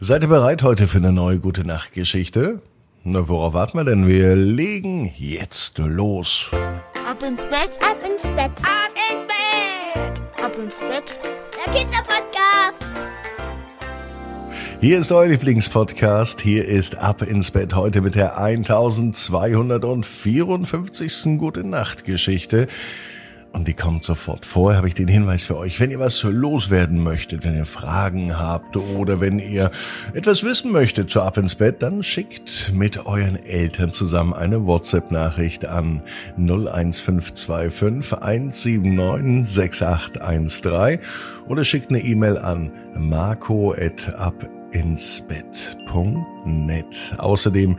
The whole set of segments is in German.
Seid ihr bereit heute für eine neue gute Nachtgeschichte? Na, worauf warten wir denn? Wir legen jetzt los. Ab ins Bett, ab ins Bett, ab ins Bett, ab ins Bett. Der Kinderpodcast. Hier ist euer Lieblingspodcast. Hier ist Ab ins Bett heute mit der 1254. Gute Nachtgeschichte und die kommt sofort. Vorher habe ich den Hinweis für euch, wenn ihr was loswerden möchtet, wenn ihr Fragen habt oder wenn ihr etwas wissen möchtet zu Ab ins Bett, dann schickt mit euren Eltern zusammen eine WhatsApp-Nachricht an 01525 179 6813 oder schickt eine E-Mail an marco.abinsbett.net. Außerdem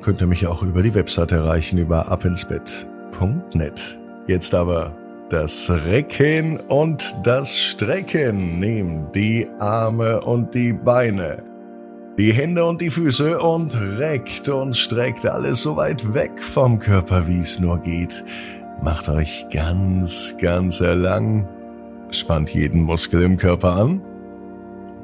könnt ihr mich auch über die Website erreichen, über abinsbett.net. Jetzt aber das Recken und das Strecken. Nehmt die Arme und die Beine, die Hände und die Füße und reckt und streckt alles so weit weg vom Körper, wie es nur geht. Macht euch ganz, ganz lang. Spannt jeden Muskel im Körper an.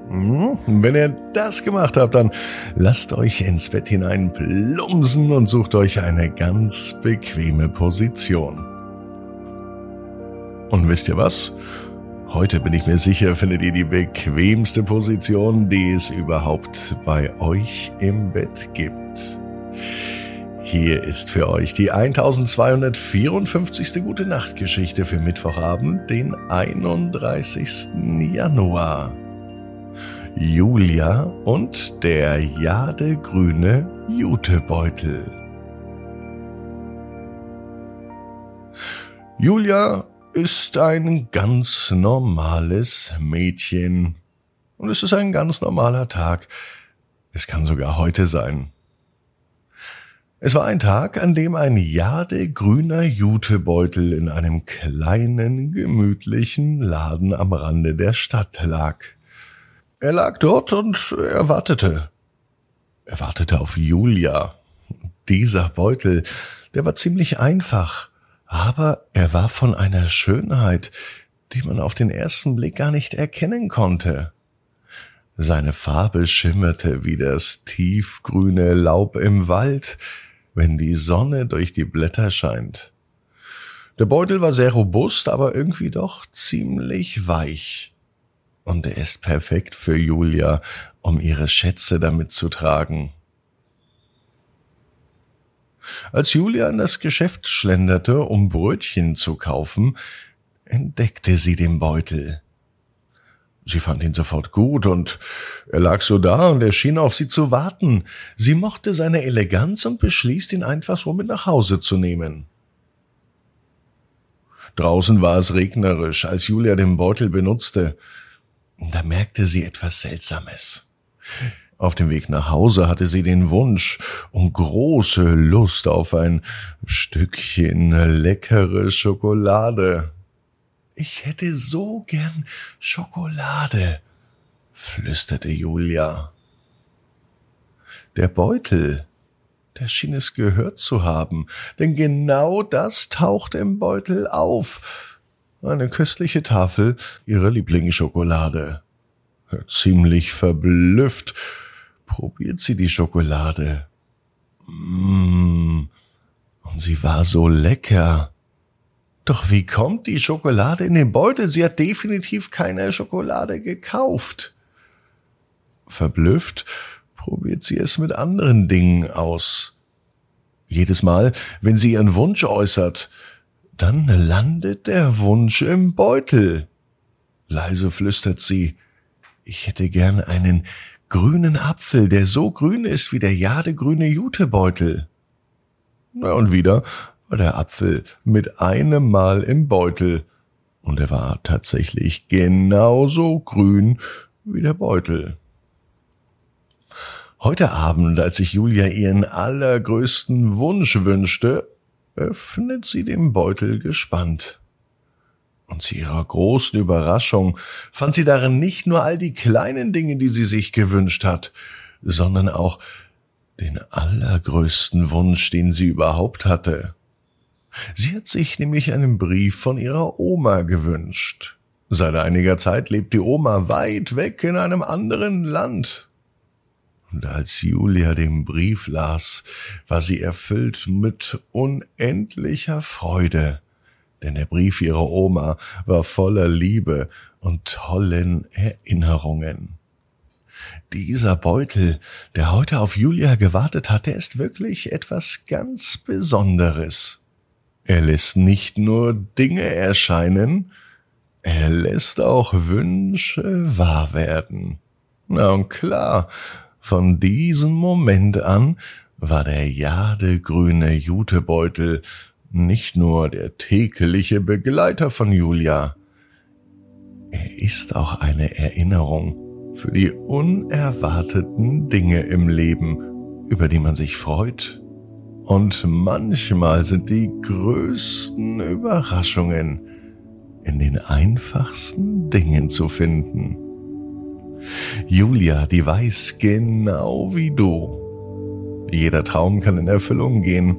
Hm, wenn ihr das gemacht habt, dann lasst euch ins Bett hinein plumsen und sucht euch eine ganz bequeme Position. Und wisst ihr was? Heute bin ich mir sicher, findet ihr die bequemste Position, die es überhaupt bei euch im Bett gibt. Hier ist für euch die 1254. Gute Nacht Geschichte für Mittwochabend, den 31. Januar. Julia und der jadegrüne Jutebeutel. Julia ist ein ganz normales Mädchen. Und es ist ein ganz normaler Tag. Es kann sogar heute sein. Es war ein Tag, an dem ein jadegrüner Jutebeutel in einem kleinen, gemütlichen Laden am Rande der Stadt lag. Er lag dort und er wartete. Er wartete auf Julia. Dieser Beutel, der war ziemlich einfach aber er war von einer Schönheit, die man auf den ersten Blick gar nicht erkennen konnte. Seine Farbe schimmerte wie das tiefgrüne Laub im Wald, wenn die Sonne durch die Blätter scheint. Der Beutel war sehr robust, aber irgendwie doch ziemlich weich. Und er ist perfekt für Julia, um ihre Schätze damit zu tragen. Als Julia in das Geschäft schlenderte, um Brötchen zu kaufen, entdeckte sie den Beutel. Sie fand ihn sofort gut und er lag so da und er schien auf sie zu warten. Sie mochte seine Eleganz und beschließt, ihn einfach so mit nach Hause zu nehmen. Draußen war es regnerisch, als Julia den Beutel benutzte. Da merkte sie etwas Seltsames. Auf dem Weg nach Hause hatte sie den Wunsch und große Lust auf ein Stückchen leckere Schokolade. Ich hätte so gern Schokolade, flüsterte Julia. Der Beutel, der schien es gehört zu haben, denn genau das tauchte im Beutel auf. Eine köstliche Tafel ihrer Lieblingsschokolade. Ziemlich verblüfft probiert sie die Schokolade. Mmh, und sie war so lecker. Doch wie kommt die Schokolade in den Beutel? Sie hat definitiv keine Schokolade gekauft. Verblüfft probiert sie es mit anderen Dingen aus. Jedes Mal, wenn sie ihren Wunsch äußert, dann landet der Wunsch im Beutel. Leise flüstert sie, ich hätte gern einen grünen Apfel, der so grün ist wie der jadegrüne Jutebeutel. Na und wieder war der Apfel mit einem Mal im Beutel, und er war tatsächlich genauso grün wie der Beutel. Heute Abend, als sich Julia ihren allergrößten Wunsch wünschte, öffnet sie den Beutel gespannt. Und zu ihrer großen Überraschung fand sie darin nicht nur all die kleinen Dinge, die sie sich gewünscht hat, sondern auch den allergrößten Wunsch, den sie überhaupt hatte. Sie hat sich nämlich einen Brief von ihrer Oma gewünscht. Seit einiger Zeit lebt die Oma weit weg in einem anderen Land. Und als Julia den Brief las, war sie erfüllt mit unendlicher Freude, denn der Brief ihrer Oma war voller Liebe und tollen Erinnerungen. Dieser Beutel, der heute auf Julia gewartet hat, der ist wirklich etwas ganz Besonderes. Er lässt nicht nur Dinge erscheinen, er lässt auch Wünsche wahr werden. Na und klar, von diesem Moment an war der jadegrüne Jutebeutel nicht nur der tägliche Begleiter von Julia, er ist auch eine Erinnerung für die unerwarteten Dinge im Leben, über die man sich freut. Und manchmal sind die größten Überraschungen in den einfachsten Dingen zu finden. Julia, die weiß genau wie du. Jeder Traum kann in Erfüllung gehen.